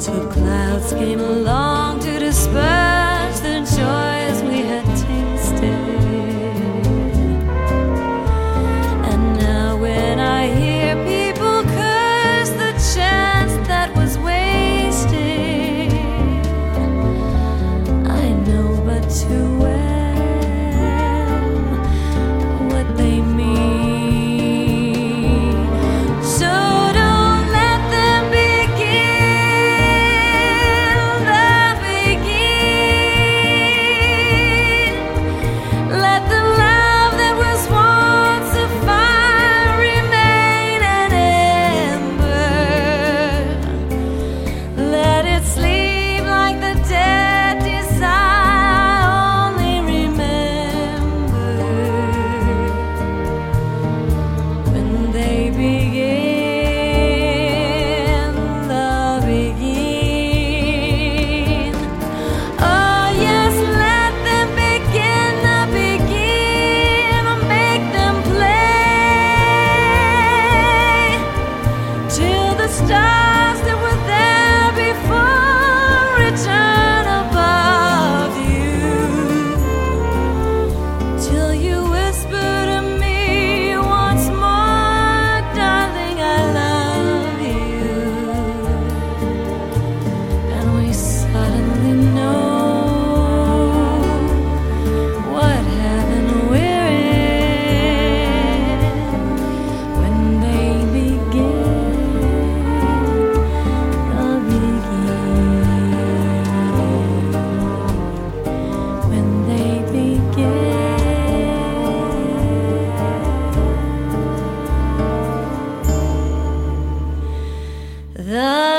two clouds came along to disperse the joys we had. The